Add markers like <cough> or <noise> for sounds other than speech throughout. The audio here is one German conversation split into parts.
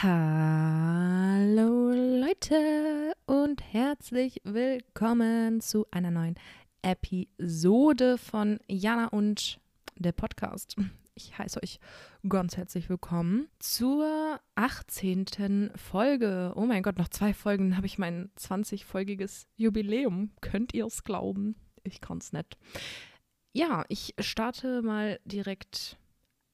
Hallo Leute und herzlich willkommen zu einer neuen Episode von Jana und der Podcast. Ich heiße euch ganz herzlich willkommen zur 18. Folge. Oh mein Gott, noch zwei Folgen habe ich mein 20-folgiges Jubiläum. Könnt ihr es glauben? Ich kann es nicht. Ja, ich starte mal direkt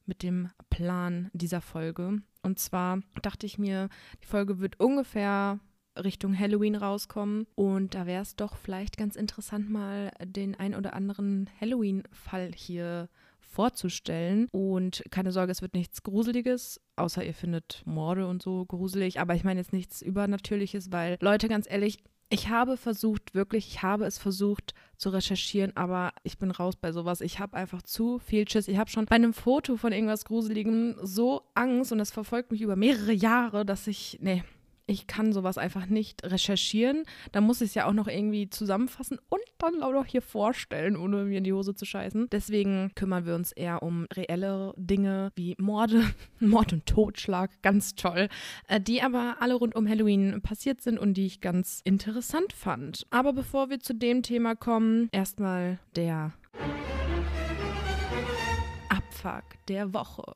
mit dem Plan dieser Folge. Und zwar dachte ich mir, die Folge wird ungefähr Richtung Halloween rauskommen. Und da wäre es doch vielleicht ganz interessant, mal den ein oder anderen Halloween-Fall hier vorzustellen. Und keine Sorge, es wird nichts Gruseliges, außer ihr findet Morde und so gruselig. Aber ich meine jetzt nichts Übernatürliches, weil Leute, ganz ehrlich, ich habe versucht, wirklich, ich habe es versucht zu recherchieren, aber ich bin raus bei sowas. Ich habe einfach zu viel Schiss. Ich habe schon bei einem Foto von irgendwas Gruseligem so Angst und das verfolgt mich über mehrere Jahre, dass ich, nee, ich kann sowas einfach nicht recherchieren. Da muss ich es ja auch noch irgendwie zusammenfassen und dann auch noch hier vorstellen, ohne mir in die Hose zu scheißen. Deswegen kümmern wir uns eher um reelle Dinge wie Morde, <laughs> Mord und Totschlag, ganz toll, äh, die aber alle rund um Halloween passiert sind und die ich ganz interessant fand. Aber bevor wir zu dem Thema kommen, erstmal der Abfuck der Woche.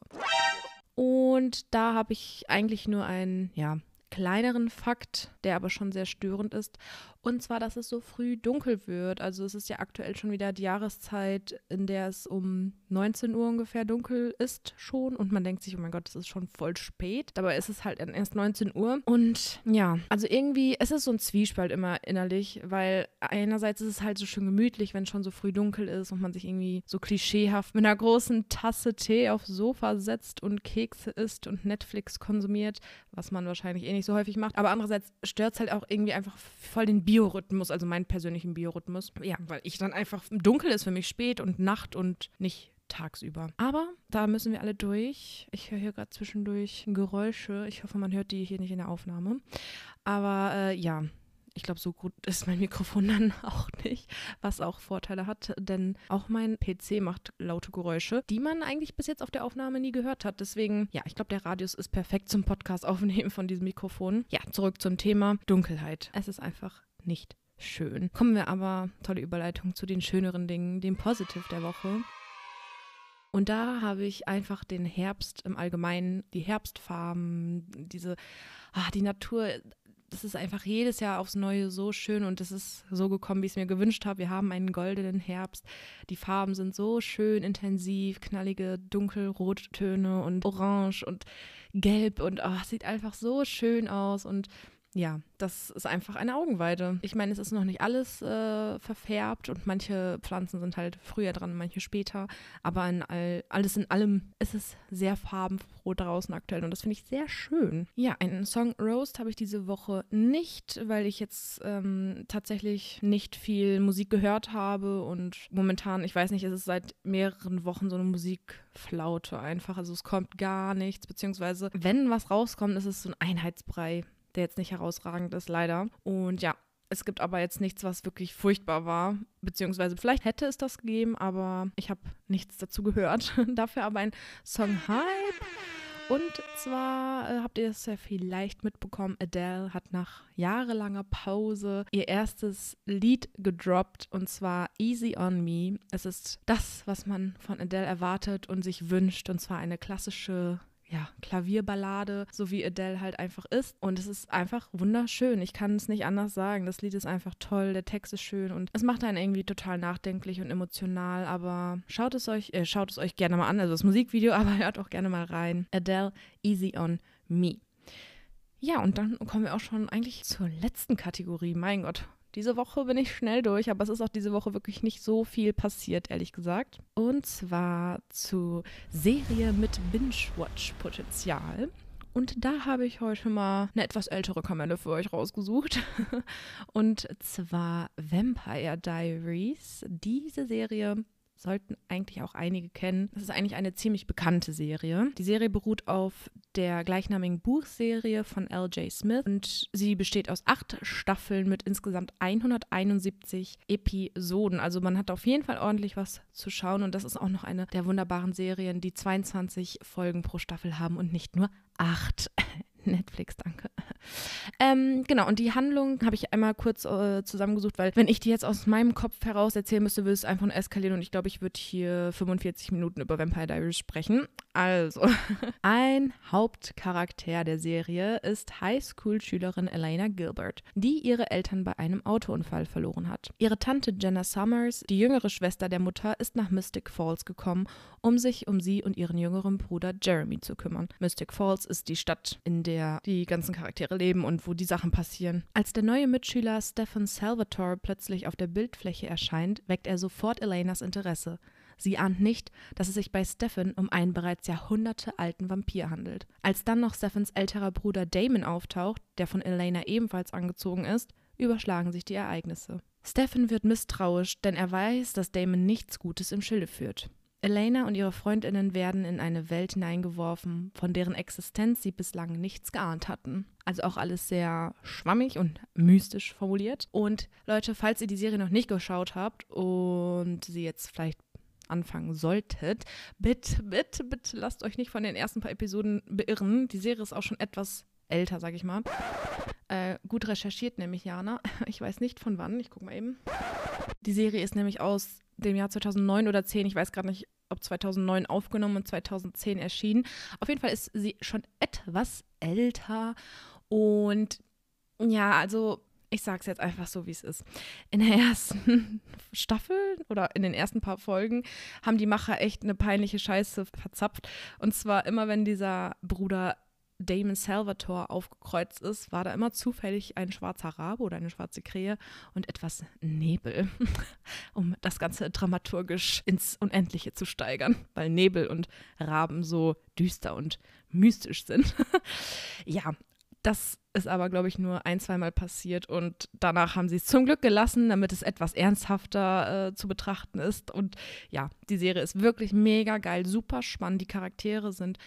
Und da habe ich eigentlich nur ein, ja, kleineren Fakt, der aber schon sehr störend ist. Und zwar, dass es so früh dunkel wird. Also es ist ja aktuell schon wieder die Jahreszeit, in der es um 19 Uhr ungefähr dunkel ist schon. Und man denkt sich, oh mein Gott, es ist schon voll spät. Dabei ist es halt erst 19 Uhr. Und ja, also irgendwie, es ist so ein Zwiespalt immer innerlich, weil einerseits ist es halt so schön gemütlich, wenn es schon so früh dunkel ist und man sich irgendwie so klischeehaft mit einer großen Tasse Tee aufs Sofa setzt und Kekse isst und Netflix konsumiert, was man wahrscheinlich eh nicht so häufig macht. Aber andererseits stört es halt auch irgendwie einfach voll den Biorhythmus, also meinen persönlichen Biorhythmus. Ja, weil ich dann einfach dunkel ist für mich spät und Nacht und nicht tagsüber. Aber da müssen wir alle durch. Ich höre hier gerade zwischendurch Geräusche. Ich hoffe, man hört die hier nicht in der Aufnahme. Aber äh, ja, ich glaube, so gut ist mein Mikrofon <laughs> dann auch nicht, was auch Vorteile hat, denn auch mein PC macht laute Geräusche, die man eigentlich bis jetzt auf der Aufnahme nie gehört hat. Deswegen, ja, ich glaube, der Radius ist perfekt zum Podcast aufnehmen von diesem Mikrofon. Ja, zurück zum Thema Dunkelheit. Es ist einfach nicht schön. Kommen wir aber, tolle Überleitung, zu den schöneren Dingen, dem Positive der Woche. Und da habe ich einfach den Herbst im Allgemeinen, die Herbstfarben, diese, ah, die Natur, das ist einfach jedes Jahr aufs Neue so schön und es ist so gekommen, wie ich es mir gewünscht habe. Wir haben einen goldenen Herbst. Die Farben sind so schön intensiv, knallige Dunkelrottöne und Orange und Gelb und oh, sieht einfach so schön aus und ja, das ist einfach eine Augenweide. Ich meine, es ist noch nicht alles äh, verfärbt und manche Pflanzen sind halt früher dran, manche später. Aber in all, alles in allem ist es sehr farbenfroh draußen aktuell und das finde ich sehr schön. Ja, einen Song Roast habe ich diese Woche nicht, weil ich jetzt ähm, tatsächlich nicht viel Musik gehört habe und momentan, ich weiß nicht, ist es seit mehreren Wochen so eine Musikflaute einfach. Also es kommt gar nichts, beziehungsweise wenn was rauskommt, ist es so ein Einheitsbrei der jetzt nicht herausragend ist, leider. Und ja, es gibt aber jetzt nichts, was wirklich furchtbar war. Beziehungsweise vielleicht hätte es das gegeben, aber ich habe nichts dazu gehört. <laughs> Dafür aber ein Song Hype. Und zwar äh, habt ihr es ja vielleicht mitbekommen, Adele hat nach jahrelanger Pause ihr erstes Lied gedroppt und zwar Easy on Me. Es ist das, was man von Adele erwartet und sich wünscht und zwar eine klassische ja, Klavierballade, so wie Adele halt einfach ist. Und es ist einfach wunderschön. Ich kann es nicht anders sagen. Das Lied ist einfach toll, der Text ist schön und es macht einen irgendwie total nachdenklich und emotional. Aber schaut es euch, äh, schaut es euch gerne mal an, also das Musikvideo, <laughs> aber hört auch gerne mal rein. Adele, Easy on Me. Ja, und dann kommen wir auch schon eigentlich zur letzten Kategorie. Mein Gott, diese Woche bin ich schnell durch, aber es ist auch diese Woche wirklich nicht so viel passiert, ehrlich gesagt. Und zwar zu Serie mit Binge-Watch-Potenzial. Und da habe ich heute mal eine etwas ältere Kamelle für euch rausgesucht. <laughs> Und zwar Vampire Diaries. Diese Serie sollten eigentlich auch einige kennen. Das ist eigentlich eine ziemlich bekannte Serie. Die Serie beruht auf der gleichnamigen Buchserie von L.J. Smith und sie besteht aus acht Staffeln mit insgesamt 171 Episoden. Also man hat auf jeden Fall ordentlich was zu schauen und das ist auch noch eine der wunderbaren Serien, die 22 Folgen pro Staffel haben und nicht nur acht. <laughs> Netflix, danke. Ähm, genau, und die Handlung habe ich einmal kurz äh, zusammengesucht, weil wenn ich die jetzt aus meinem Kopf heraus erzählen müsste, würde es einfach nur eskalieren und ich glaube, ich würde hier 45 Minuten über Vampire Diaries sprechen. Also, <laughs> ein Hauptcharakter der Serie ist Highschool-Schülerin Elena Gilbert, die ihre Eltern bei einem Autounfall verloren hat. Ihre Tante Jenna Summers, die jüngere Schwester der Mutter, ist nach Mystic Falls gekommen, um sich um sie und ihren jüngeren Bruder Jeremy zu kümmern. Mystic Falls ist die Stadt, in der die ganzen Charaktere leben und wo die Sachen passieren. Als der neue Mitschüler Stefan Salvatore plötzlich auf der Bildfläche erscheint, weckt er sofort Elenas Interesse. Sie ahnt nicht, dass es sich bei Stefan um einen bereits jahrhundertealten Vampir handelt. Als dann noch Stephans älterer Bruder Damon auftaucht, der von Elena ebenfalls angezogen ist, überschlagen sich die Ereignisse. Stefan wird misstrauisch, denn er weiß, dass Damon nichts Gutes im Schilde führt. Elena und ihre Freundinnen werden in eine Welt hineingeworfen, von deren Existenz sie bislang nichts geahnt hatten. Also auch alles sehr schwammig und mystisch formuliert. Und Leute, falls ihr die Serie noch nicht geschaut habt und sie jetzt vielleicht anfangen solltet, bitte, bitte, bitte lasst euch nicht von den ersten paar Episoden beirren. Die Serie ist auch schon etwas älter, sag ich mal. Äh, gut recherchiert, nämlich Jana. <laughs> Ich weiß nicht von wann, ich guck mal eben. Die Serie ist nämlich aus dem Jahr 2009 oder 10, ich weiß gerade nicht, ob 2009 aufgenommen und 2010 erschienen. Auf jeden Fall ist sie schon etwas älter und ja, also ich sag's jetzt einfach so, wie es ist. In der ersten <laughs> Staffel oder in den ersten paar Folgen haben die Macher echt eine peinliche Scheiße verzapft. Und zwar immer, wenn dieser Bruder Damon Salvatore aufgekreuzt ist, war da immer zufällig ein schwarzer Rabe oder eine schwarze Krähe und etwas Nebel, <laughs> um das Ganze dramaturgisch ins Unendliche zu steigern, weil Nebel und Raben so düster und mystisch sind. <laughs> ja, das ist aber, glaube ich, nur ein, zweimal passiert und danach haben sie es zum Glück gelassen, damit es etwas ernsthafter äh, zu betrachten ist. Und ja, die Serie ist wirklich mega geil, super spannend. Die Charaktere sind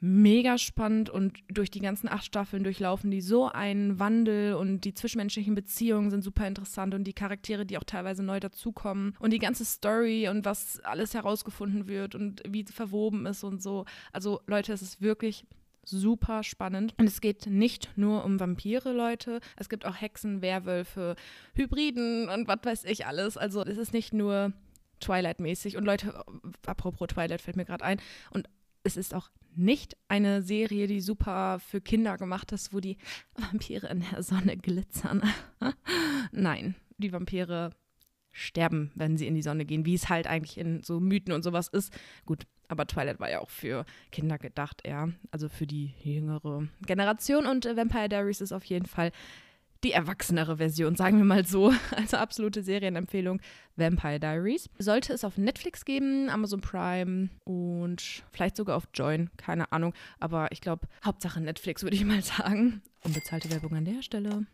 mega spannend und durch die ganzen acht Staffeln durchlaufen die so einen Wandel und die zwischenmenschlichen Beziehungen sind super interessant und die Charaktere, die auch teilweise neu dazukommen und die ganze Story und was alles herausgefunden wird und wie verwoben ist und so. Also Leute, es ist wirklich super spannend. Und es geht nicht nur um Vampire, Leute. Es gibt auch Hexen, Werwölfe, Hybriden und was weiß ich alles. Also es ist nicht nur Twilight-mäßig. Und Leute, apropos Twilight fällt mir gerade ein. Und es ist auch nicht eine Serie, die super für Kinder gemacht ist, wo die <laughs> Vampire in der Sonne glitzern. <laughs> Nein, die Vampire sterben, wenn sie in die Sonne gehen, wie es halt eigentlich in so Mythen und sowas ist. Gut, aber Twilight war ja auch für Kinder gedacht, ja. Also für die jüngere Generation. Und Vampire Diaries ist auf jeden Fall die erwachsenere Version, sagen wir mal so. <laughs> Also absolute Serienempfehlung Vampire Diaries. Sollte es auf Netflix geben, Amazon Prime und vielleicht sogar auf Join, keine Ahnung. Aber ich glaube, Hauptsache Netflix würde ich mal <laughs> sagen. Unbezahlte Werbung an der Stelle.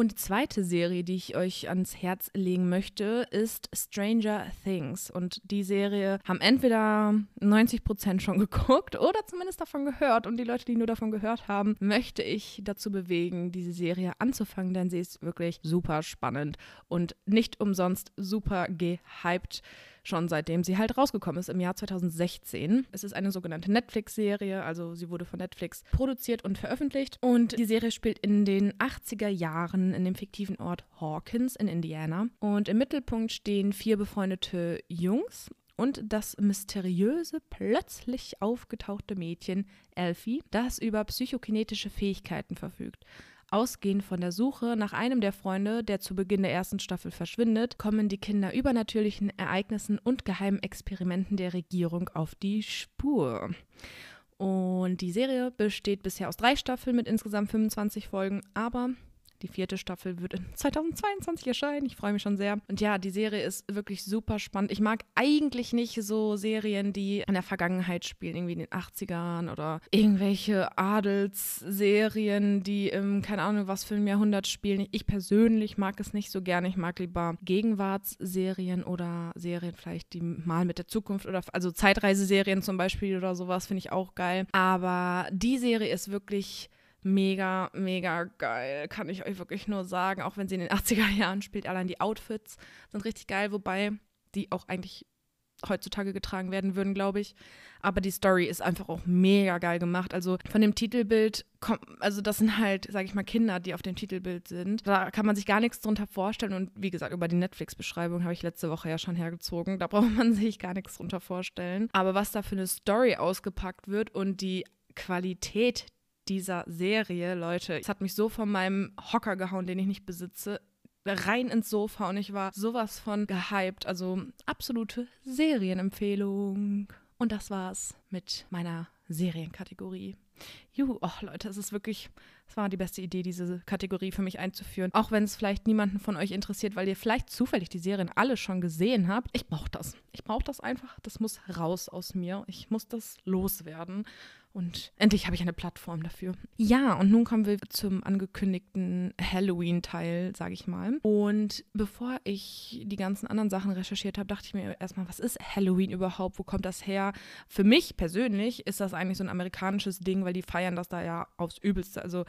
Und die zweite Serie, die ich euch ans Herz legen möchte, ist Stranger Things. Und die Serie haben entweder 90 Prozent schon <laughs> geguckt oder zumindest davon gehört. Und die Leute, die nur davon gehört haben, möchte ich dazu bewegen, diese Serie anzufangen, denn sie ist wirklich super spannend und nicht umsonst super gehypt schon seitdem sie halt rausgekommen ist im Jahr 2016. Es ist eine sogenannte Netflix-Serie, also sie wurde von Netflix produziert und veröffentlicht und die Serie spielt in den 80er Jahren in dem fiktiven Ort Hawkins in Indiana und im Mittelpunkt stehen vier befreundete Jungs und das mysteriöse, plötzlich aufgetauchte Mädchen Elfie, das über psychokinetische Fähigkeiten verfügt. Ausgehend von der Suche nach einem der Freunde, der zu Beginn der ersten Staffel verschwindet, kommen die Kinder übernatürlichen Ereignissen und geheimen Experimenten der Regierung auf die Spur. Und die Serie besteht bisher aus drei Staffeln mit insgesamt 25 Folgen, aber die vierte Staffel wird in <laughs> 2022 erscheinen. Ich freue mich schon sehr. Und ja, die Serie ist wirklich super spannend. Ich mag eigentlich nicht so Serien, die in der Vergangenheit spielen, irgendwie in den 80ern oder irgendwelche Adelsserien, die im, keine Ahnung, was für ein Jahrhundert spielen. Ich persönlich mag es nicht so gerne. Ich mag lieber Gegenwartsserien oder Serien vielleicht, die mal mit der Zukunft oder also Zeitreiseserien zum Beispiel oder sowas finde ich auch geil. Aber die Serie ist wirklich mega, mega geil. Kann ich euch wirklich nur sagen. Auch wenn sie in den <laughs> 80er Jahren spielt, allein die Outfits sind richtig geil, wobei die auch eigentlich heutzutage getragen werden würden, glaube ich. Aber die Story ist einfach auch mega geil gemacht. Also von dem Titelbild kommt, also das sind halt, sage ich mal, Kinder, die auf dem Titelbild sind. Da kann man sich gar nichts drunter vorstellen. Und wie gesagt, über die Netflix-Beschreibung habe ich letzte Woche ja schon hergezogen. Da <laughs> braucht man sich gar nichts drunter vorstellen. Aber was da für eine Story ausgepackt wird und die Qualität dieser Serie, Leute, es hat mich so von meinem Hocker gehauen, den ich nicht besitze rein ins Sofa und ich war sowas von gehypt. Also absolute Serienempfehlung. Und das war's mit meiner Serienkategorie. Juhu, oh Leute, es ist wirklich, es war die beste Idee, diese Kategorie für mich einzuführen. Auch wenn es vielleicht niemanden von euch interessiert, weil ihr vielleicht zufällig die Serien alle schon gesehen habt. Ich brauche das. Ich brauche das einfach. Das muss raus aus mir. Ich muss das loswerden. Und endlich habe ich eine Plattform dafür. Ja, und nun kommen wir zum angekündigten Halloween-Teil, sage ich mal. Und bevor ich die ganzen anderen Sachen recherchiert habe, dachte ich mir erstmal, was ist Halloween überhaupt? Wo kommt das her? Für mich persönlich ist das eigentlich so ein amerikanisches Ding, weil die feiern das da ja aufs Übelste. Also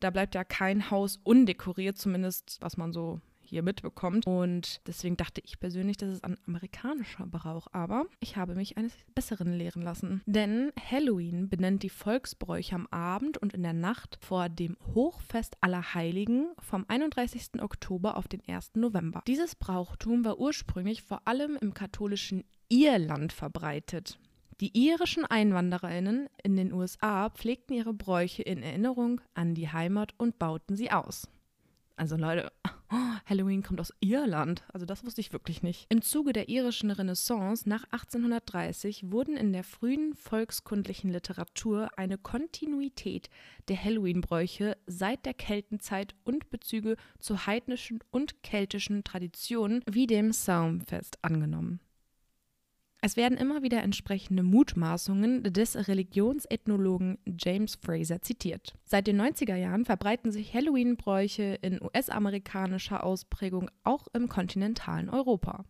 da bleibt ja kein Haus undekoriert, zumindest was man so hier mitbekommt. Und deswegen dachte ich persönlich, das ist ein amerikanischer Brauch. Aber ich habe mich eines Besseren lehren lassen. Denn Halloween benennt die Volksbräuche am Abend und in der Nacht vor dem Hochfest aller Heiligen vom 31. Oktober auf den 1. November. Dieses Brauchtum war ursprünglich vor allem im katholischen Irland verbreitet. Die irischen Einwandererinnen in den USA pflegten ihre Bräuche in Erinnerung an die Heimat und bauten sie aus. Also Leute, <gasps> Halloween kommt aus Irland. Also das wusste ich wirklich nicht. Im Zuge der irischen Renaissance nach 1830 wurden in der frühen volkskundlichen Literatur eine Kontinuität der Halloween-Bräuche seit der Keltenzeit und Bezüge zu heidnischen und keltischen Traditionen wie dem Saumfest angenommen. Es werden immer wieder entsprechende Mutmaßungen des Religionsethnologen James Fraser zitiert. Seit den 90er Jahren verbreiten sich Halloween-Bräuche in US-amerikanischer Ausprägung auch im kontinentalen Europa.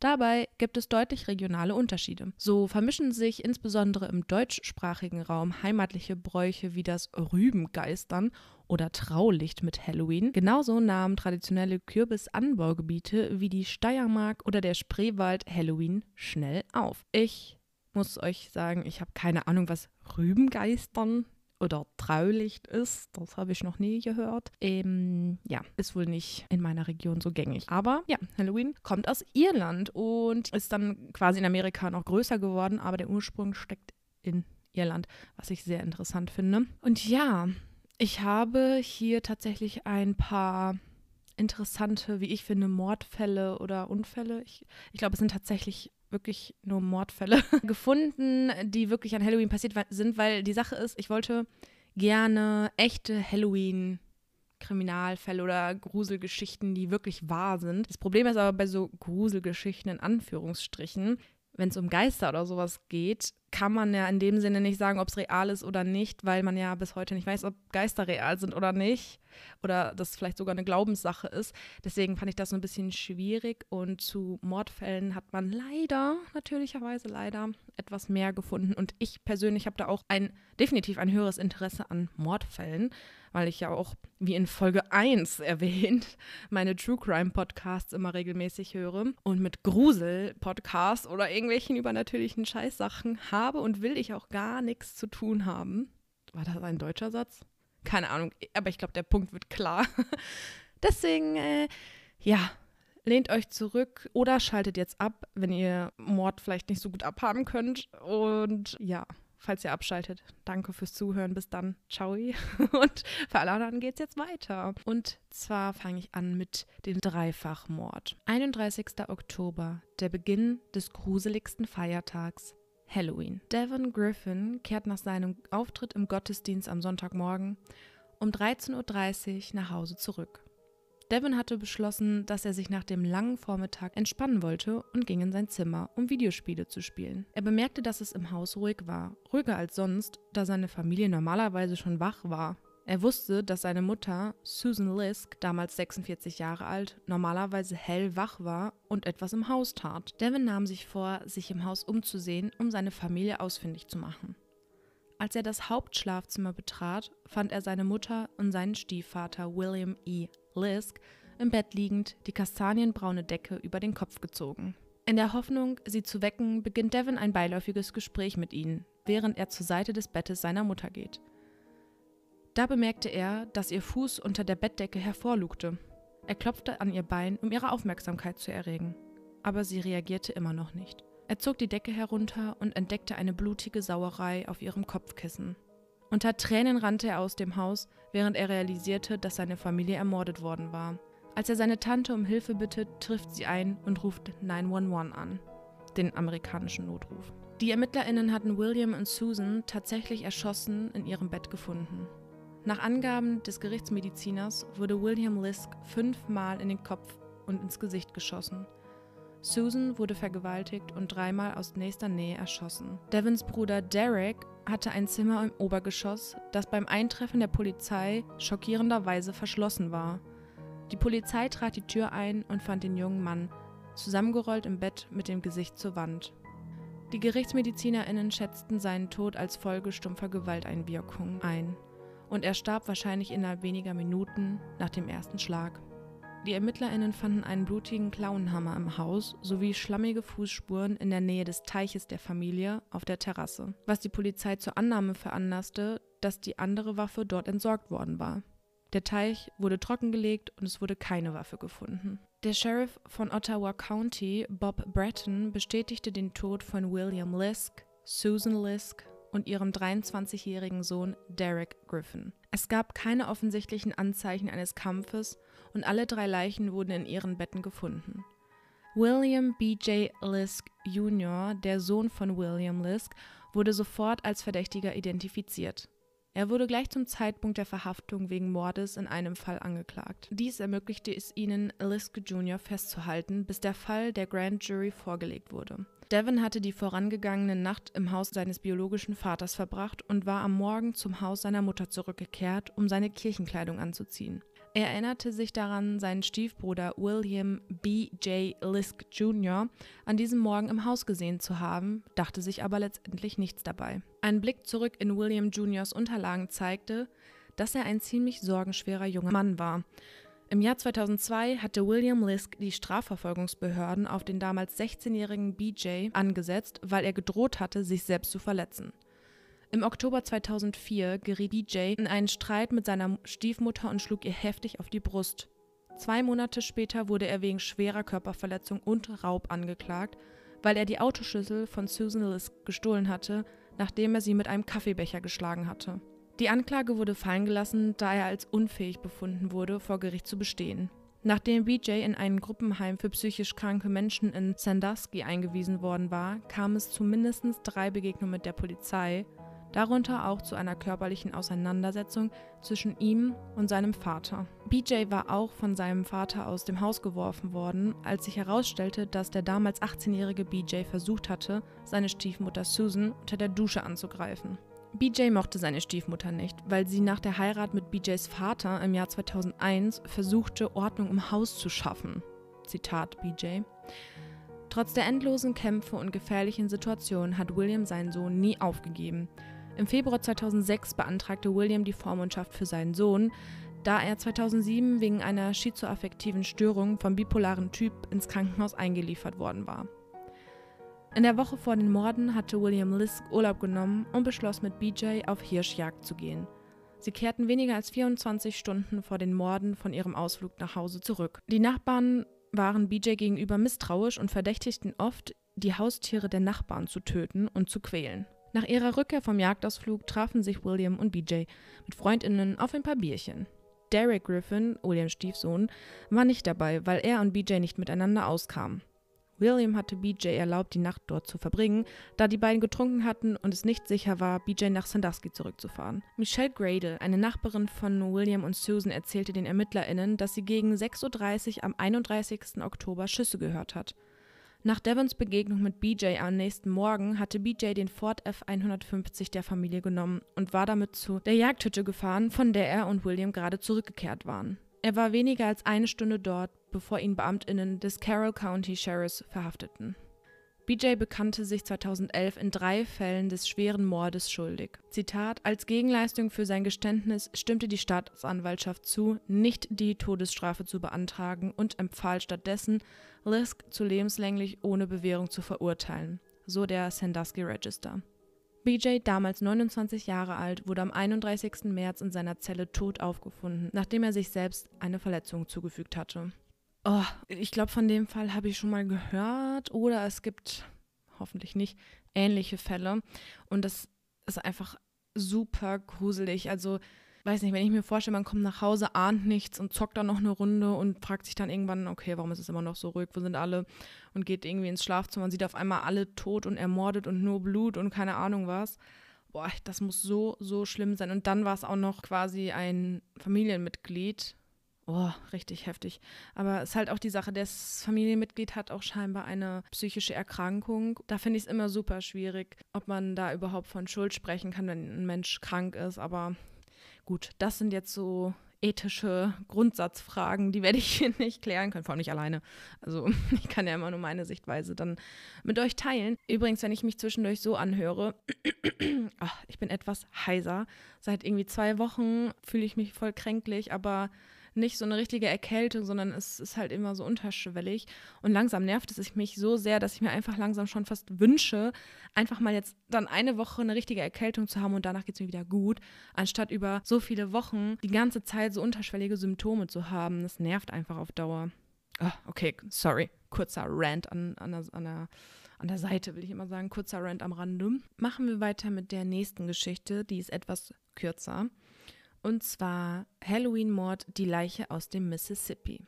Dabei gibt es deutlich regionale Unterschiede. So vermischen sich insbesondere im deutschsprachigen Raum heimatliche Bräuche wie das Rübengeistern oder Traulicht mit Halloween. Genauso nahmen traditionelle Kürbisanbaugebiete wie die Steiermark oder der Spreewald Halloween schnell auf. Ich muss euch sagen, ich habe keine Ahnung, was Rübengeistern oder Traulicht ist. Das habe ich noch nie gehört. Ähm, ja, ist wohl nicht in meiner Region so gängig. Aber ja, Halloween kommt aus Irland und ist dann quasi in Amerika noch größer geworden, aber der Ursprung steckt in Irland, was ich sehr interessant finde. Und ja, ich habe hier tatsächlich ein paar interessante, wie ich finde, Mordfälle oder Unfälle. Ich, ich glaube, es sind tatsächlich wirklich nur Mordfälle <laughs> gefunden, die wirklich an Halloween passiert sind, weil die Sache ist, ich wollte gerne echte Halloween Kriminalfälle oder Gruselgeschichten, die wirklich wahr sind. Das Problem ist aber bei so Gruselgeschichten in Anführungsstrichen, wenn es um Geister oder sowas geht, kann man ja in dem Sinne nicht sagen, ob es real ist oder nicht, weil man ja bis heute nicht weiß, ob Geister real sind oder nicht. Oder das vielleicht sogar eine Glaubenssache ist. Deswegen fand ich das so ein bisschen schwierig. Und zu Mordfällen hat man leider, natürlicherweise leider, etwas mehr gefunden. Und ich persönlich habe da auch ein, definitiv ein höheres Interesse an Mordfällen weil ich ja auch, wie in Folge 1 erwähnt, <laughs> meine True Crime Podcasts immer regelmäßig höre und mit Grusel-Podcasts oder irgendwelchen übernatürlichen Scheißsachen habe und will ich auch gar nichts zu tun haben. War das ein deutscher Satz? Keine Ahnung, aber ich glaube, der Punkt wird klar. <laughs> Deswegen, äh, ja, lehnt euch zurück oder schaltet jetzt ab, wenn ihr Mord vielleicht nicht so gut abhaben könnt. Und ja, falls ihr abschaltet. Danke fürs Zuhören. Bis dann. Ciao. <laughs> Und für alle anderen geht es jetzt weiter. Und zwar fange ich an mit dem Dreifachmord. 31. Oktober, der Beginn des gruseligsten Feiertags. Halloween. Devon Griffin kehrt nach seinem Auftritt im Gottesdienst am Sonntagmorgen um 13.30 Uhr nach Hause zurück. Devin hatte beschlossen, dass er sich nach dem langen Vormittag entspannen wollte und ging in sein Zimmer, um Videospiele zu spielen. Er bemerkte, dass es im Haus ruhig war, ruhiger als sonst, da seine Familie normalerweise schon wach war. Er wusste, dass seine Mutter, Susan Lisk, damals 46 Jahre alt, normalerweise hellwach war und etwas im Haus tat. Devin nahm sich vor, sich im Haus umzusehen, um seine Familie ausfindig zu machen. Als er das Hauptschlafzimmer betrat, fand er seine Mutter und seinen Stiefvater William E. Lisk im Bett liegend, die kastanienbraune Decke über den Kopf gezogen. In der Hoffnung, sie zu wecken, beginnt Devin ein beiläufiges Gespräch mit ihnen, während er zur Seite des Bettes seiner Mutter geht. Da bemerkte er, dass ihr Fuß unter der Bettdecke hervorlugte. Er klopfte an ihr Bein, um ihre Aufmerksamkeit zu erregen. Aber sie reagierte immer noch nicht. Er zog die Decke herunter und entdeckte eine blutige Sauerei auf ihrem Kopfkissen. Unter Tränen rannte er aus dem Haus, während er realisierte, dass seine Familie ermordet worden war. Als er seine Tante um Hilfe bittet, trifft sie ein und ruft 911 an, den amerikanischen Notruf. Die Ermittlerinnen hatten William und Susan tatsächlich erschossen in ihrem Bett gefunden. Nach Angaben des Gerichtsmediziners wurde William Lisk fünfmal in den Kopf und ins Gesicht geschossen. Susan wurde vergewaltigt und dreimal aus nächster Nähe erschossen. Devins Bruder Derek hatte ein Zimmer im Obergeschoss, das beim Eintreffen der Polizei schockierenderweise verschlossen war. Die Polizei trat die Tür ein und fand den jungen Mann zusammengerollt im Bett mit dem Gesicht zur Wand. Die Gerichtsmedizinerinnen schätzten seinen Tod als Folge stumpfer Gewalteinwirkung ein und er starb wahrscheinlich innerhalb weniger Minuten nach dem ersten Schlag. Die ErmittlerInnen fanden einen blutigen Klauenhammer im Haus sowie schlammige Fußspuren in der Nähe des Teiches der Familie auf der Terrasse, was die Polizei zur Annahme veranlasste, dass die andere Waffe dort entsorgt worden war. Der Teich wurde trockengelegt und es wurde keine Waffe gefunden. Der Sheriff von Ottawa County, Bob Breton, bestätigte den Tod von William Lisk, Susan Lisk und ihrem 23-jährigen Sohn Derek Griffin. Es gab keine offensichtlichen Anzeichen eines Kampfes und alle drei Leichen wurden in ihren Betten gefunden. William B.J. Lisk Jr., der Sohn von William Lisk, wurde sofort als Verdächtiger identifiziert. Er wurde gleich zum Zeitpunkt der Verhaftung wegen Mordes in einem Fall angeklagt. Dies ermöglichte es ihnen, Lisk Jr. festzuhalten, bis der Fall der Grand Jury vorgelegt wurde. Devon hatte die vorangegangene Nacht im Haus seines biologischen Vaters verbracht und war am Morgen zum Haus seiner Mutter zurückgekehrt, um seine Kirchenkleidung anzuziehen. Er erinnerte sich daran, seinen Stiefbruder William B. J. Lisk Jr. an diesem Morgen im Haus gesehen zu haben, dachte sich aber letztendlich nichts dabei. Ein Blick zurück in William Jr.'s Unterlagen zeigte, dass er ein ziemlich sorgenschwerer junger Mann war. Im Jahr 2002 hatte William Lisk die Strafverfolgungsbehörden auf den damals 16-jährigen BJ angesetzt, weil er gedroht hatte, sich selbst zu verletzen. Im Oktober 2004 geriet BJ in einen Streit mit seiner Stiefmutter und schlug ihr heftig auf die Brust. Zwei Monate später wurde er wegen schwerer Körperverletzung und Raub angeklagt, weil er die Autoschlüssel von Susan Lisk gestohlen hatte, nachdem er sie mit einem Kaffeebecher geschlagen hatte. Die Anklage wurde fallen gelassen, da er als unfähig befunden wurde, vor Gericht zu bestehen. Nachdem BJ in ein Gruppenheim für psychisch kranke Menschen in Sandusky eingewiesen worden war, kam es zu mindestens drei Begegnungen mit der Polizei, darunter auch zu einer körperlichen Auseinandersetzung zwischen ihm und seinem Vater. BJ war auch von seinem Vater aus dem Haus geworfen worden, als sich herausstellte, dass der damals 18-jährige BJ versucht hatte, seine Stiefmutter Susan unter der Dusche anzugreifen. BJ mochte seine Stiefmutter nicht, weil sie nach der Heirat mit BJs Vater im Jahr 2001 versuchte, Ordnung im Haus zu schaffen. Zitat BJ. Trotz der endlosen Kämpfe und gefährlichen Situationen hat William seinen Sohn nie aufgegeben. Im Februar 2006 beantragte William die Vormundschaft für seinen Sohn, da er 2007 wegen einer schizoaffektiven Störung vom bipolaren Typ ins Krankenhaus eingeliefert worden war. In der Woche vor den Morden hatte William Lisk Urlaub genommen und beschloss mit BJ auf Hirschjagd zu gehen. Sie kehrten weniger als 24 Stunden vor den Morden von ihrem Ausflug nach Hause zurück. Die Nachbarn waren BJ gegenüber misstrauisch und verdächtigten oft, die Haustiere der Nachbarn zu töten und zu quälen. Nach ihrer Rückkehr vom Jagdausflug trafen sich William und BJ mit Freundinnen auf ein paar Bierchen. Derek Griffin, Williams Stiefsohn, war nicht dabei, weil er und BJ nicht miteinander auskamen. William hatte BJ erlaubt, die Nacht dort zu verbringen, da die beiden getrunken hatten und es nicht sicher war, BJ nach Sandusky zurückzufahren. Michelle Gradle, eine Nachbarin von William und Susan, erzählte den ErmittlerInnen, dass sie gegen 6.30 Uhr am 31. Oktober Schüsse gehört hat. Nach Devons Begegnung mit BJ am nächsten Morgen hatte BJ den Ford F150 der Familie genommen und war damit zu der Jagdhütte gefahren, von der er und William gerade zurückgekehrt waren. Er war weniger als eine Stunde dort, bevor ihn Beamtinnen des Carroll County Sheriffs verhafteten. BJ bekannte sich 2011 in drei Fällen des schweren Mordes schuldig. Zitat: Als Gegenleistung für sein Geständnis stimmte die Staatsanwaltschaft zu, nicht die Todesstrafe zu beantragen und empfahl stattdessen, Lisk zu lebenslänglich ohne Bewährung zu verurteilen. So der Sandusky Register. BJ, damals 29 Jahre alt, wurde am 31. März in seiner Zelle tot aufgefunden, nachdem er sich selbst eine Verletzung zugefügt hatte. Oh, ich glaube, von dem Fall habe ich schon mal gehört oder es gibt, hoffentlich nicht, ähnliche Fälle. Und das ist einfach super gruselig. Also, weiß nicht, wenn ich mir vorstelle, man kommt nach Hause, ahnt nichts und zockt dann noch eine Runde und fragt sich dann irgendwann, okay, warum ist es immer noch so ruhig, wo sind alle? Und geht irgendwie ins Schlafzimmer und sieht auf einmal alle tot und ermordet und nur Blut und keine Ahnung was. Boah, das muss so, so schlimm sein. Und dann war es auch noch quasi ein Familienmitglied, Oh, richtig heftig. Aber es ist halt auch die Sache, das Familienmitglied hat auch scheinbar eine psychische Erkrankung. Da finde ich es immer super schwierig, ob man da überhaupt von Schuld sprechen kann, wenn ein Mensch krank ist. Aber gut, das sind jetzt so ethische Grundsatzfragen, die werde ich <laughs> hier nicht klären können, vor allem nicht alleine. Also <laughs> ich kann ja immer nur meine Sichtweise dann mit euch teilen. Übrigens, wenn ich mich zwischendurch so anhöre, ach, <clears throat> ich bin etwas heiser. Seit irgendwie zwei Wochen fühle ich mich voll kränklich, aber nicht so eine richtige Erkältung, sondern es ist halt immer so unterschwellig. Und langsam nervt es mich so sehr, dass ich mir einfach langsam schon fast wünsche, einfach mal jetzt dann eine Woche eine richtige Erkältung zu haben und danach geht es mir wieder gut, anstatt über so viele Wochen die ganze Zeit so unterschwellige Symptome zu haben. Das nervt einfach auf Dauer. Oh, okay, sorry. Kurzer Rant an, an, der, an, der, an der Seite, will ich immer sagen. Kurzer Rant am Rande. Machen wir weiter mit der nächsten Geschichte. Die ist etwas kürzer. Und zwar Halloween-Mord, die Leiche aus dem Mississippi.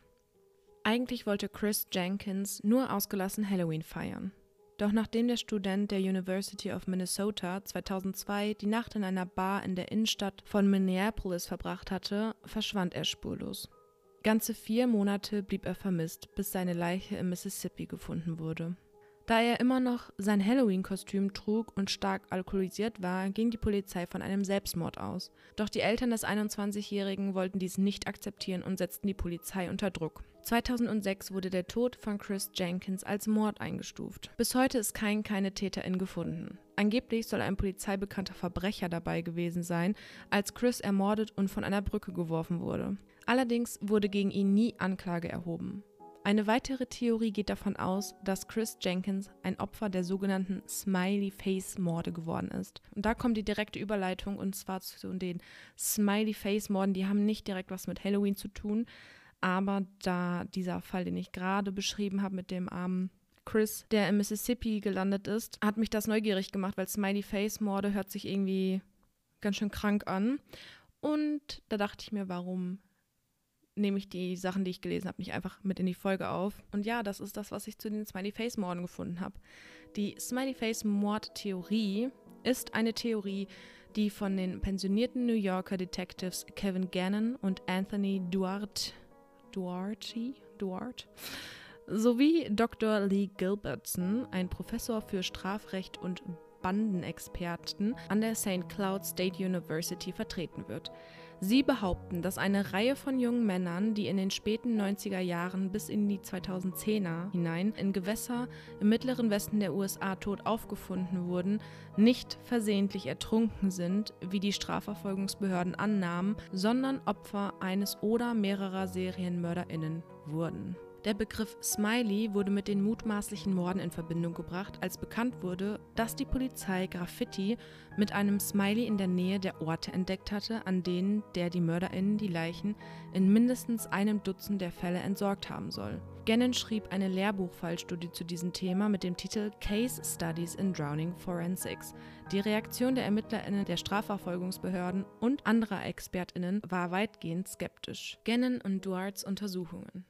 Eigentlich wollte Chris Jenkins nur ausgelassen Halloween feiern. Doch nachdem der Student der University of Minnesota 2002 die Nacht in einer Bar in der Innenstadt von Minneapolis verbracht hatte, verschwand er spurlos. Ganze vier Monate blieb er vermisst, bis seine Leiche im Mississippi gefunden wurde. Da er immer noch sein Halloween-Kostüm trug und stark alkoholisiert war, ging die Polizei von einem Selbstmord aus. Doch die Eltern des 21-Jährigen wollten dies nicht akzeptieren und setzten die Polizei unter Druck. 2006 wurde der Tod von Chris Jenkins als Mord eingestuft. Bis heute ist kein keine Täterin gefunden. Angeblich soll ein polizeibekannter Verbrecher dabei gewesen sein, als Chris ermordet und von einer Brücke geworfen wurde. Allerdings wurde gegen ihn nie Anklage erhoben. Eine weitere Theorie geht davon aus, dass Chris Jenkins ein Opfer der sogenannten Smiley Face Morde geworden ist. Und da kommt die direkte Überleitung und zwar zu den Smiley Face Morden, die haben nicht direkt was mit Halloween zu tun, aber da dieser Fall, den ich gerade beschrieben habe mit dem armen Chris, der in Mississippi gelandet ist, hat mich das neugierig gemacht, weil Smiley Face Morde hört sich irgendwie ganz schön krank an. Und da dachte ich mir, warum nehme ich die Sachen, die ich gelesen habe, nicht einfach mit in die Folge auf. Und ja, das ist das, was ich zu den Smiley Face Morden gefunden habe. Die Smiley Face Mord Theorie ist eine Theorie, die von den pensionierten New Yorker Detectives Kevin Gannon und Anthony Duarte, Duarte, Duarte sowie Dr. Lee Gilbertson, ein Professor für Strafrecht und Bandenexperten an der St. Cloud State University vertreten wird. Sie behaupten, dass eine Reihe von jungen Männern, die in den späten 90er Jahren bis in die 2010er hinein in Gewässer im mittleren Westen der USA tot aufgefunden wurden, nicht versehentlich ertrunken sind, wie die Strafverfolgungsbehörden annahmen, sondern Opfer eines oder mehrerer Serienmörderinnen wurden. Der Begriff Smiley wurde mit den mutmaßlichen Morden in Verbindung gebracht, als bekannt wurde, dass die Polizei Graffiti mit einem Smiley in der Nähe der Orte entdeckt hatte, an denen der die MörderInnen die Leichen in mindestens einem Dutzend der Fälle entsorgt haben soll. Gannon schrieb eine Lehrbuchfallstudie zu diesem Thema mit dem Titel Case Studies in Drowning Forensics. Die Reaktion der ErmittlerInnen der Strafverfolgungsbehörden und anderer ExpertInnen war weitgehend skeptisch. Gannon und Duarts Untersuchungen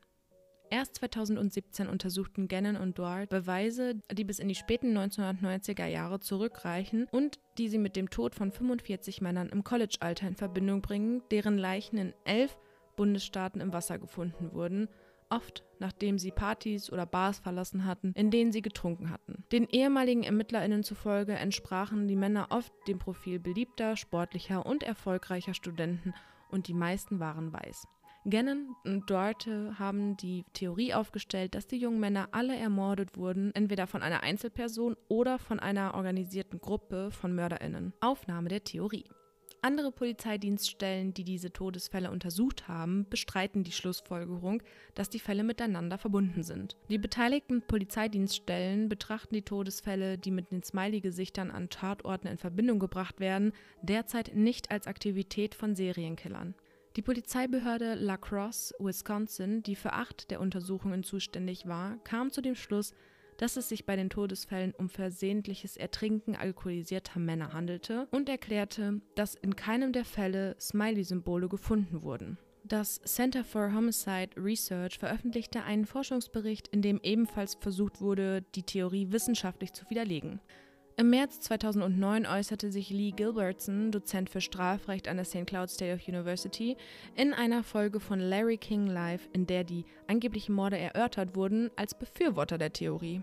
Erst 2017 untersuchten Gannon und Duarte Beweise, die bis in die späten 1990er Jahre zurückreichen und die sie mit dem Tod von 45 Männern im College-Alter in Verbindung bringen, deren Leichen in elf Bundesstaaten im Wasser gefunden wurden, oft nachdem sie Partys oder Bars verlassen hatten, in denen sie getrunken hatten. Den ehemaligen ErmittlerInnen zufolge entsprachen die Männer oft dem Profil beliebter, sportlicher und erfolgreicher Studenten und die meisten waren weiß. Gannon und Duarte haben die Theorie aufgestellt, dass die jungen Männer alle ermordet wurden, entweder von einer Einzelperson oder von einer organisierten Gruppe von MörderInnen. Aufnahme der Theorie. Andere Polizeidienststellen, die diese Todesfälle untersucht haben, bestreiten die Schlussfolgerung, dass die Fälle miteinander verbunden sind. Die beteiligten Polizeidienststellen betrachten die Todesfälle, die mit den Smiley-Gesichtern an Tatorten in Verbindung gebracht werden, derzeit nicht als Aktivität von Serienkillern. Die Polizeibehörde La Crosse, Wisconsin, die für acht der Untersuchungen zuständig war, kam zu dem Schluss, dass es sich bei den Todesfällen um versehentliches Ertrinken alkoholisierter Männer handelte und erklärte, dass in keinem der Fälle Smiley-Symbole gefunden wurden. Das Center for Homicide Research veröffentlichte einen Forschungsbericht, in dem ebenfalls versucht wurde, die Theorie wissenschaftlich zu widerlegen. Im März 2009 äußerte sich Lee Gilbertson, Dozent für Strafrecht an der St. Cloud State of University, in einer Folge von Larry King Live, in der die angeblichen Morde erörtert wurden, als Befürworter der Theorie.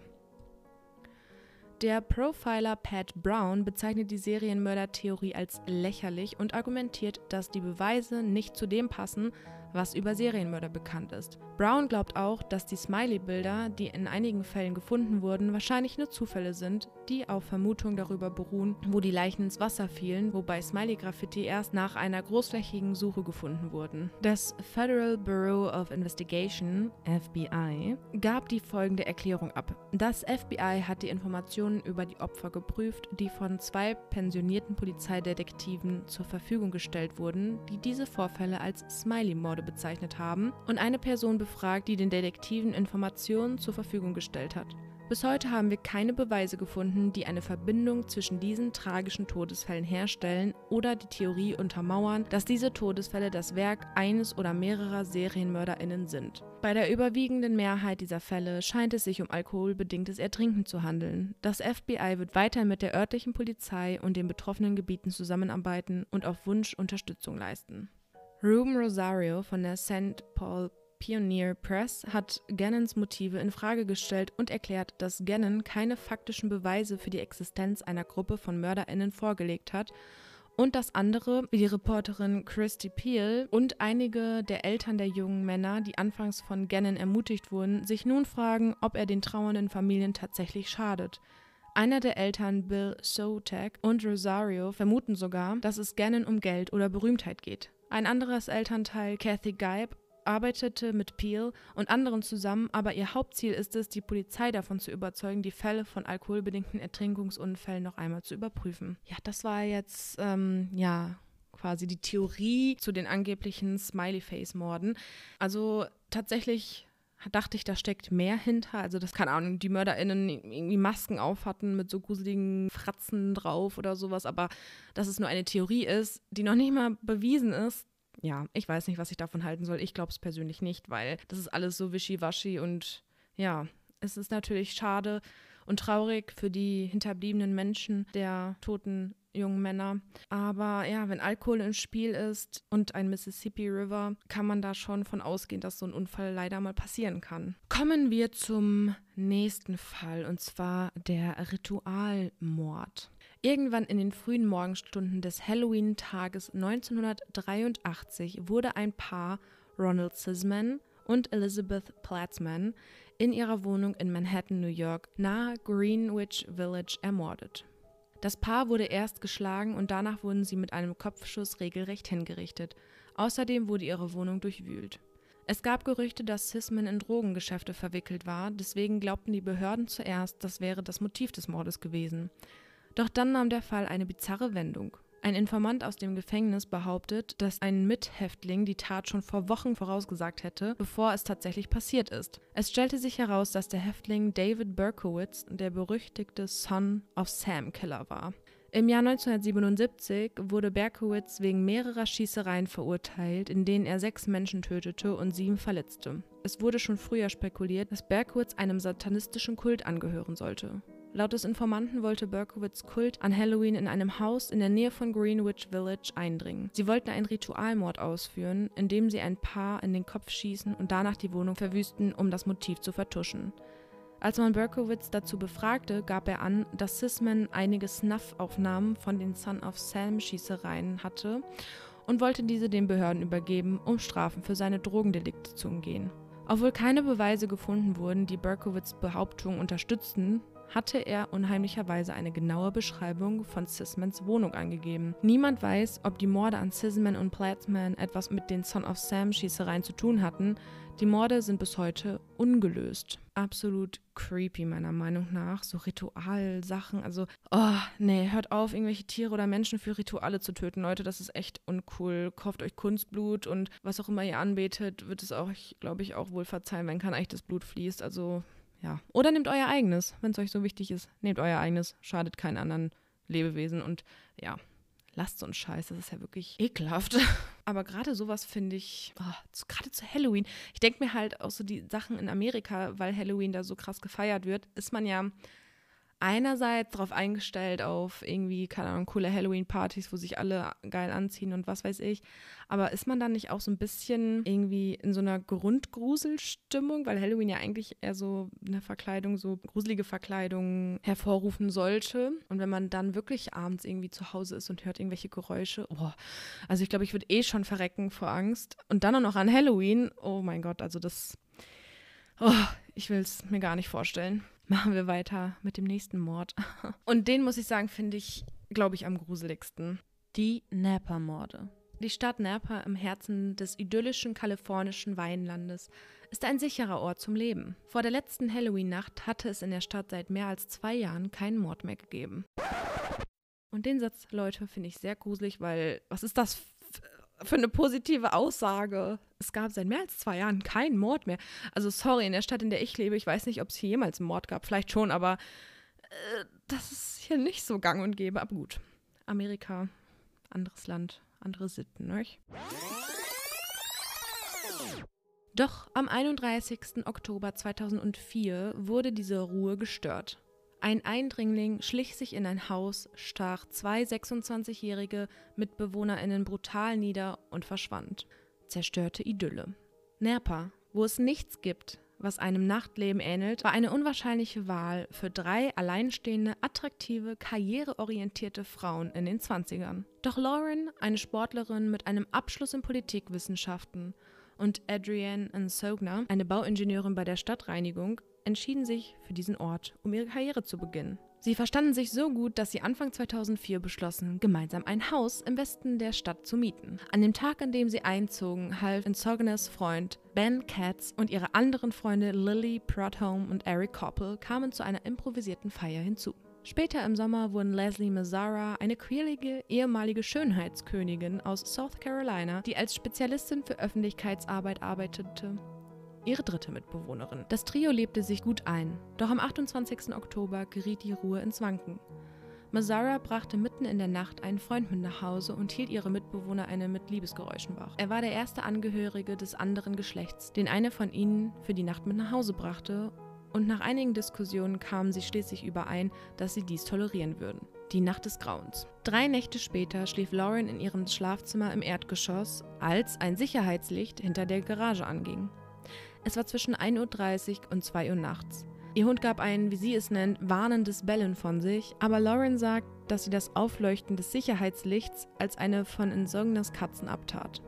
Der Profiler Pat Brown bezeichnet die Serienmörder-Theorie als lächerlich und argumentiert, dass die Beweise nicht zu dem passen, was über Serienmörder bekannt ist. Brown glaubt auch, dass die Smiley-Bilder, die in einigen Fällen gefunden wurden, wahrscheinlich nur Zufälle sind, die auf Vermutung darüber beruhen, wo die Leichen ins Wasser fielen, wobei Smiley-Graffiti erst nach einer großflächigen Suche gefunden wurden. Das Federal Bureau of Investigation, FBI, gab die folgende Erklärung ab. Das FBI hat die Informationen über die Opfer geprüft, die von zwei pensionierten Polizeidetektiven zur Verfügung gestellt wurden, die diese Vorfälle als Smiley-Morde Morde bezeichnet haben und eine Person befragt, die den Detektiven Informationen zur Verfügung gestellt hat. Bis heute haben wir keine Beweise gefunden, die eine Verbindung zwischen diesen tragischen Todesfällen herstellen oder die Theorie untermauern, dass diese Todesfälle das Werk eines oder mehrerer Serienmörderinnen sind. Bei der überwiegenden Mehrheit dieser Fälle scheint es sich um alkoholbedingtes Ertrinken zu handeln. Das FBI wird weiter mit der örtlichen Polizei und den betroffenen Gebieten zusammenarbeiten und auf Wunsch Unterstützung leisten. Ruben Rosario von der St. Paul Pioneer Press hat Gannons Motive in Frage gestellt und erklärt, dass Gannon keine faktischen Beweise für die Existenz einer Gruppe von MörderInnen vorgelegt hat und dass andere, wie die Reporterin Christy Peel und einige der Eltern der jungen Männer, die anfangs von Gannon ermutigt wurden, sich nun fragen, ob er den trauernden Familien tatsächlich schadet. Einer der Eltern, Bill Sotek und Rosario, vermuten sogar, dass es Gannon um Geld oder Berühmtheit geht. Ein anderes Elternteil, Kathy Geib, arbeitete mit Peel und anderen zusammen, aber ihr Hauptziel ist es, die Polizei davon zu überzeugen, die Fälle von alkoholbedingten Ertrinkungsunfällen noch einmal zu überprüfen. Ja, das war jetzt, ähm, ja, quasi die Theorie zu den angeblichen Smiley-Face-Morden. Also tatsächlich dachte ich, da steckt mehr hinter. Also das, keine Ahnung, die MörderInnen irgendwie Masken auf hatten mit so gruseligen Fratzen drauf oder sowas, aber dass es nur eine Theorie ist, die noch nicht mal bewiesen ist, ja, ich weiß nicht, was ich davon halten soll. Ich glaube es persönlich nicht, weil das ist alles so wischiwaschi und ja, es ist natürlich schade und traurig für die hinterbliebenen Menschen der toten jungen Männer. Aber ja, wenn Alkohol im Spiel ist und ein Mississippi River, kann man da schon von ausgehen, dass so ein Unfall leider mal passieren kann. Kommen wir zum nächsten Fall und zwar der Ritualmord. Irgendwann in den frühen Morgenstunden des Halloween-Tages 1983 wurde ein Paar, Ronald Sisman und Elizabeth Platzman, in ihrer Wohnung in Manhattan, New York, nahe Greenwich Village ermordet. Das Paar wurde erst geschlagen und danach wurden sie mit einem Kopfschuss regelrecht hingerichtet. Außerdem wurde ihre Wohnung durchwühlt. Es gab Gerüchte, dass Sisman in Drogengeschäfte verwickelt war, deswegen glaubten die Behörden zuerst, das wäre das Motiv des Mordes gewesen. Doch dann nahm der Fall eine bizarre Wendung. Ein Informant aus dem Gefängnis behauptet, dass ein Mithäftling die Tat schon vor Wochen vorausgesagt hätte, bevor es tatsächlich passiert ist. Es stellte sich heraus, dass der Häftling David Berkowitz der berüchtigte Son of Sam Killer war. Im Jahr 1977 wurde Berkowitz wegen mehrerer Schießereien verurteilt, in denen er sechs Menschen tötete und sieben verletzte. Es wurde schon früher spekuliert, dass Berkowitz einem satanistischen Kult angehören sollte. Laut des Informanten wollte Berkowitz Kult an Halloween in einem Haus in der Nähe von Greenwich Village eindringen. Sie wollten einen Ritualmord ausführen, indem sie ein Paar in den Kopf schießen und danach die Wohnung verwüsten, um das Motiv zu vertuschen. Als man Berkowitz dazu befragte, gab er an, dass Sisman einige Snuff-Aufnahmen von den Son of Sam-Schießereien hatte und wollte diese den Behörden übergeben, um Strafen für seine Drogendelikte zu umgehen. Obwohl keine Beweise gefunden wurden, die Berkowitz Behauptung unterstützten, hatte er unheimlicherweise eine genaue Beschreibung von Sismans Wohnung angegeben. Niemand weiß, ob die Morde an Sisman und Platzman etwas mit den Son of Sam Schießereien zu tun hatten. Die Morde sind bis heute ungelöst. Absolut creepy meiner Meinung nach. So Ritualsachen. Also, oh, nee, hört auf, irgendwelche Tiere oder Menschen für Rituale zu töten, Leute. Das ist echt uncool. Kauft euch Kunstblut und was auch immer ihr anbetet, wird es euch, glaube ich, auch wohl verzeihen, wenn kein echtes Blut fließt. Also, ja. Oder nehmt euer eigenes, wenn es euch so wichtig ist. Nehmt euer eigenes, schadet keinen anderen Lebewesen und ja, lasst so einen Scheiß. Das ist ja wirklich ekelhaft. <laughs> Aber gerade sowas finde ich, oh, gerade zu Halloween. Ich denke mir halt auch so die Sachen in Amerika, weil Halloween da so krass gefeiert wird, ist man ja einerseits darauf eingestellt, auf irgendwie, keine Ahnung, coole Halloween-Partys, wo sich alle geil anziehen und was weiß ich. Aber ist man dann nicht auch so ein bisschen irgendwie in so einer Grundgruselstimmung, weil Halloween ja eigentlich eher so eine Verkleidung, so gruselige Verkleidung hervorrufen sollte? Und wenn man dann wirklich abends irgendwie zu Hause ist und hört irgendwelche Geräusche, oh, also ich glaube, ich würde eh schon verrecken vor Angst. Und dann auch noch an Halloween, oh mein Gott, also das, oh, ich will es mir gar nicht vorstellen machen wir weiter mit dem nächsten Mord. <laughs> Und den muss ich sagen, finde ich, glaube ich, am gruseligsten. Die Napa-Morde. Die Stadt Napa im Herzen des idyllischen kalifornischen Weinlandes ist ein sicherer Ort zum Leben. Vor der letzten Halloween-Nacht hatte es in der Stadt seit mehr als zwei Jahren keinen Mord mehr gegeben. Und den Satz, Leute, finde ich sehr gruselig, weil was ist das für eine positive Aussage. Es gab seit mehr als zwei Jahren keinen Mord mehr. Also sorry, in der Stadt, in der ich lebe, ich weiß nicht, ob es hier jemals einen Mord gab. Vielleicht schon, aber äh, das ist hier nicht so gang und gäbe. Aber gut, Amerika, anderes Land, andere Sitten, ne? Doch am 31. Oktober 2004 wurde diese Ruhe gestört. Ein Eindringling schlich sich in ein Haus, stach zwei 26-jährige MitbewohnerInnen brutal nieder und verschwand. Zerstörte Idylle. Nerpa, wo es nichts gibt, was einem Nachtleben ähnelt, war eine unwahrscheinliche Wahl für drei alleinstehende, attraktive, karriereorientierte Frauen in den 20ern. Doch Lauren, eine Sportlerin mit einem Abschluss in Politikwissenschaften, und Adrienne Nsogna, eine Bauingenieurin bei der Stadtreinigung, entschieden sich für diesen Ort, um ihre Karriere zu beginnen. Sie verstanden sich so gut, dass sie Anfang 2004 beschlossen, gemeinsam ein Haus im Westen der Stadt zu mieten. An dem Tag, an dem sie einzogen, half Insognes Freund Ben Katz und ihre anderen Freunde Lily Prudhomme und Eric Koppel kamen zu einer improvisierten Feier hinzu. Später im Sommer wurden Leslie Mazzara, eine queerlige ehemalige Schönheitskönigin aus South Carolina, die als Spezialistin für Öffentlichkeitsarbeit arbeitete, ihre dritte Mitbewohnerin. Das Trio lebte sich gut ein, doch am 28. Oktober geriet die Ruhe ins Wanken. Mazzara brachte mitten in der Nacht einen Freund mit nach Hause und hielt ihre Mitbewohner eine mit Liebesgeräuschen wach. Er war der erste Angehörige des anderen Geschlechts, den eine von ihnen für die Nacht mit nach Hause brachte, und nach einigen Diskussionen kamen sie schließlich überein, dass sie dies tolerieren würden. Die Nacht des Grauens. Drei Nächte später schlief Lauren in ihrem Schlafzimmer im Erdgeschoss, als ein Sicherheitslicht hinter der Garage anging. Es war zwischen 1.30 Uhr und 2 Uhr nachts. Ihr Hund gab ein, wie sie es nennt, warnendes Bellen von sich, aber Lauren sagt, dass sie das Aufleuchten des Sicherheitslichts als eine von Insognas Katzen abtat.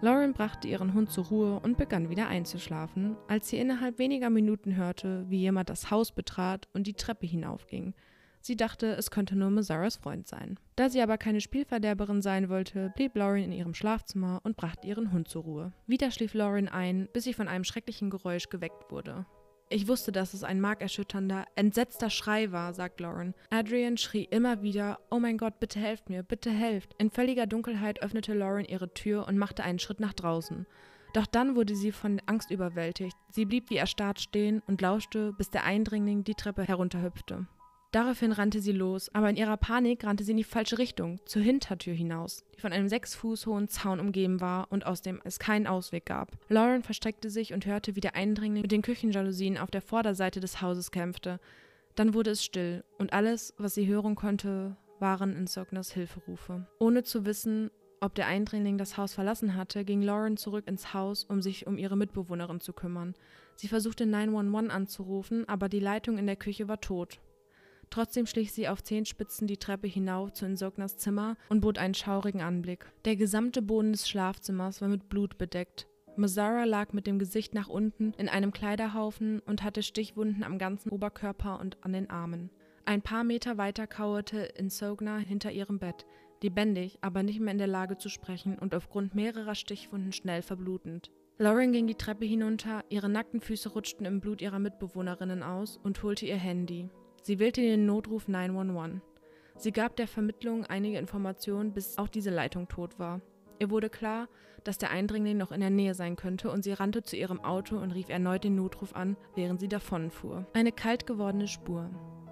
Lauren brachte ihren Hund zur Ruhe und begann wieder einzuschlafen, als sie innerhalb weniger Minuten hörte, wie jemand das Haus betrat und die Treppe hinaufging. Sie dachte, es könnte nur Mazzaras Freund sein. Da sie aber keine Spielverderberin sein wollte, blieb Lauren in ihrem Schlafzimmer und brachte ihren Hund zur Ruhe. Wieder schlief Lauren ein, bis sie von einem schrecklichen Geräusch geweckt wurde. Ich wusste, dass es ein markerschütternder, entsetzter Schrei war, sagt Lauren. Adrian schrie immer wieder, oh mein Gott, bitte helft mir, bitte helft. In völliger Dunkelheit öffnete Lauren ihre Tür und machte einen Schritt nach draußen. Doch dann wurde sie von Angst überwältigt. Sie blieb wie erstarrt stehen und lauschte, bis der Eindringling die Treppe herunterhüpfte. Daraufhin rannte sie los, aber in ihrer Panik rannte sie in die falsche Richtung, zur Hintertür hinaus, die von einem sechs Fuß hohen Zaun umgeben war und aus dem es keinen Ausweg gab. Lauren versteckte sich und hörte, wie der Eindringling mit den Küchenjalousien auf der Vorderseite des Hauses kämpfte. Dann wurde es still, und alles, was sie hören konnte, waren Insogners Hilferufe. Ohne zu wissen, ob der Eindringling das Haus verlassen hatte, ging Lauren zurück ins Haus, um sich um ihre Mitbewohnerin zu kümmern. Sie versuchte 911 anzurufen, aber die Leitung in der Küche war tot. Trotzdem schlich sie auf Zehenspitzen die Treppe hinauf zu Insognas Zimmer und bot einen schaurigen Anblick. Der gesamte Boden des Schlafzimmers war mit Blut bedeckt. Mazara lag mit dem Gesicht nach unten in einem Kleiderhaufen und hatte Stichwunden am ganzen Oberkörper und an den Armen. Ein paar Meter weiter kauerte Insogna hinter ihrem Bett, lebendig, aber nicht mehr in der Lage zu sprechen und aufgrund mehrerer Stichwunden schnell verblutend. Lauren ging die Treppe hinunter, ihre nackten Füße rutschten im Blut ihrer Mitbewohnerinnen aus und holte ihr Handy. Sie wählte den Notruf 911. Sie gab der Vermittlung einige Informationen, bis auch diese Leitung tot war. Ihr wurde klar, dass der Eindringling noch in der Nähe sein könnte und sie rannte zu ihrem Auto und rief erneut den Notruf an, während sie davonfuhr. Eine kalt gewordene Spur.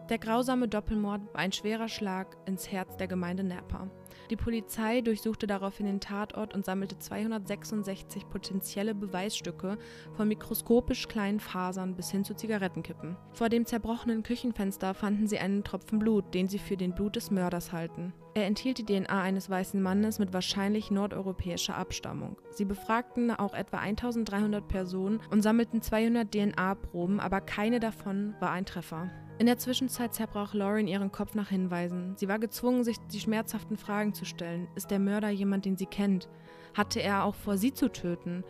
Der grausame Doppelmord war ein schwerer Schlag ins Herz der Gemeinde Napa. Die Polizei durchsuchte daraufhin den Tatort und sammelte 266 potenzielle Beweisstücke von mikroskopisch kleinen Fasern bis hin zu Zigarettenkippen. Vor dem zerbrochenen Küchenfenster fanden sie einen Tropfen Blut, den sie für den Blut des Mörders halten. Er enthielt die DNA eines weißen Mannes mit wahrscheinlich nordeuropäischer Abstammung. Sie befragten auch etwa 1300 Personen und sammelten 200 DNA-Proben, aber keine davon war ein Treffer. In der Zwischenzeit zerbrach Lauren ihren Kopf nach Hinweisen. Sie war gezwungen, sich die schmerzhaften Fragen zu stellen. Ist der Mörder jemand, den sie kennt? Hatte er auch vor, sie zu töten?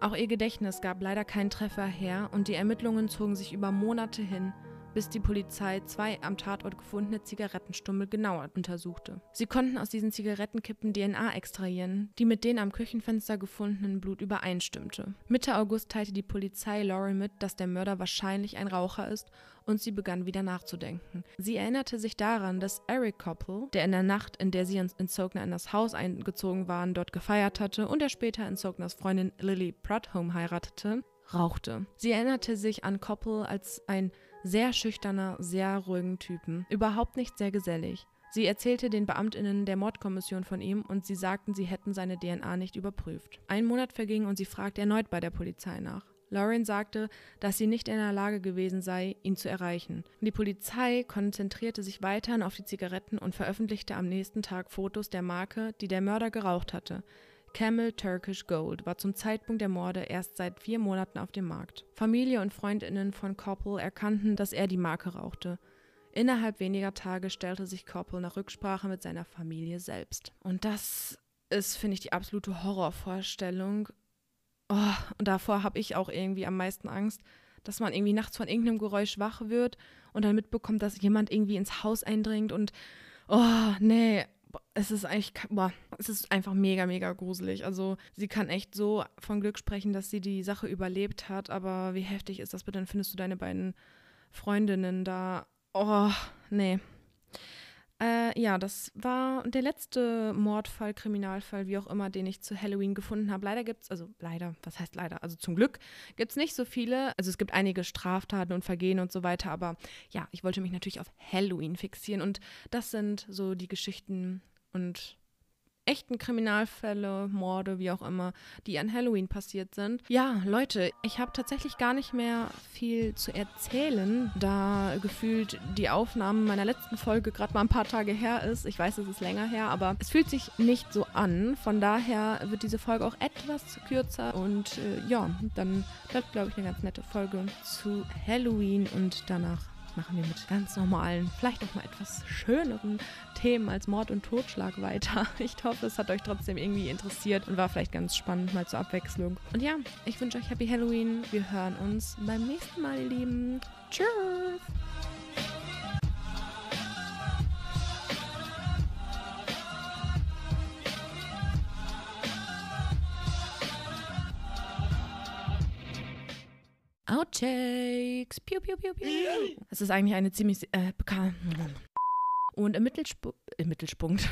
Auch ihr Gedächtnis gab leider keinen Treffer her und die Ermittlungen zogen sich über Monate hin bis die Polizei zwei am Tatort gefundene Zigarettenstummel genauer untersuchte. Sie konnten aus diesen Zigarettenkippen DNA extrahieren, die mit den am Küchenfenster gefundenen Blut übereinstimmte. Mitte August teilte die Polizei Lauren mit, dass der Mörder wahrscheinlich ein Raucher ist und sie begann wieder nachzudenken. Sie erinnerte sich daran, dass Eric Koppel, der in der Nacht, in der sie in Sogner in das Haus eingezogen waren, dort gefeiert hatte und der später in Sogners Freundin Lily Prudhomme heiratete, rauchte. Sie erinnerte sich an Koppel als ein sehr schüchterner, sehr ruhigen Typen. Überhaupt nicht sehr gesellig. Sie erzählte den Beamtinnen der Mordkommission von ihm und sie sagten, sie hätten seine DNA nicht überprüft. Ein Monat verging und sie fragte erneut bei der Polizei nach. Lauren sagte, dass sie nicht in der Lage gewesen sei, ihn zu erreichen. Die Polizei konzentrierte sich weiterhin auf die Zigaretten und veröffentlichte am nächsten Tag Fotos der Marke, die der Mörder geraucht hatte. Camel Turkish Gold war zum Zeitpunkt der Morde erst seit vier Monaten auf dem Markt. Familie und Freundinnen von Koppel erkannten, dass er die Marke rauchte. Innerhalb weniger Tage stellte sich Koppel nach Rücksprache mit seiner Familie selbst. Und das ist, finde ich, die absolute Horrorvorstellung. Oh, und davor habe ich auch irgendwie am meisten Angst, dass man irgendwie nachts von irgendeinem Geräusch wach wird und dann mitbekommt, dass jemand irgendwie ins Haus eindringt und oh, nee, es ist eigentlich, boah, es ist einfach mega, mega gruselig. Also sie kann echt so von Glück sprechen, dass sie die Sache überlebt hat, aber wie heftig ist das bitte? Dann findest du deine beiden Freundinnen da. Oh, nee. Äh, ja, das war der letzte Mordfall, Kriminalfall, wie auch immer, den ich zu Halloween gefunden habe. Leider gibt es, also leider, was heißt leider? Also zum Glück gibt es nicht so viele. Also es gibt einige Straftaten und Vergehen und so weiter, aber ja, ich wollte mich natürlich auf Halloween fixieren und das sind so die Geschichten und echten Kriminalfälle, Morde, wie auch immer, die an Halloween passiert sind. Ja, Leute, ich habe tatsächlich gar nicht mehr viel zu erzählen, da gefühlt die Aufnahme meiner letzten Folge gerade mal ein paar Tage her ist. Ich weiß, es ist länger her, aber es fühlt sich nicht so an. Von daher wird diese Folge auch etwas kürzer und äh, ja, dann bleibt, glaube ich, eine ganz nette Folge zu Halloween und danach machen wir mit ganz normalen, vielleicht auch mal etwas schöneren Themen als Mord und Totschlag weiter. <laughs> Ich hoffe, es hat euch trotzdem irgendwie interessiert und war vielleicht ganz spannend mal zur Abwechslung. Und ja, ich wünsche euch Happy Halloween. Wir hören uns beim nächsten Mal, ihr Lieben. Tschüss! Outtakes. Piu, piu, piu, piu. Das ist eigentlich eine ziemlich äh, bekannte. Und im, Mittelsp im Mittelspunkt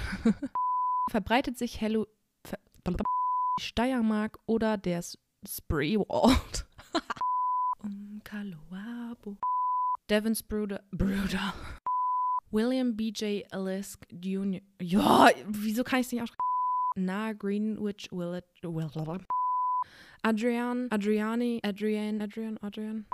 <laughs> verbreitet sich Hello ver Steiermark oder der Spreewald. <laughs> um Kaloabo. Devon's Bruder. Bruder. William B.J. Elisk Jr. Ja, wieso kann ich es nicht aussprechen? Na Greenwich Willett. Adrian, Adriani, Adrian, Adrian, Adrian.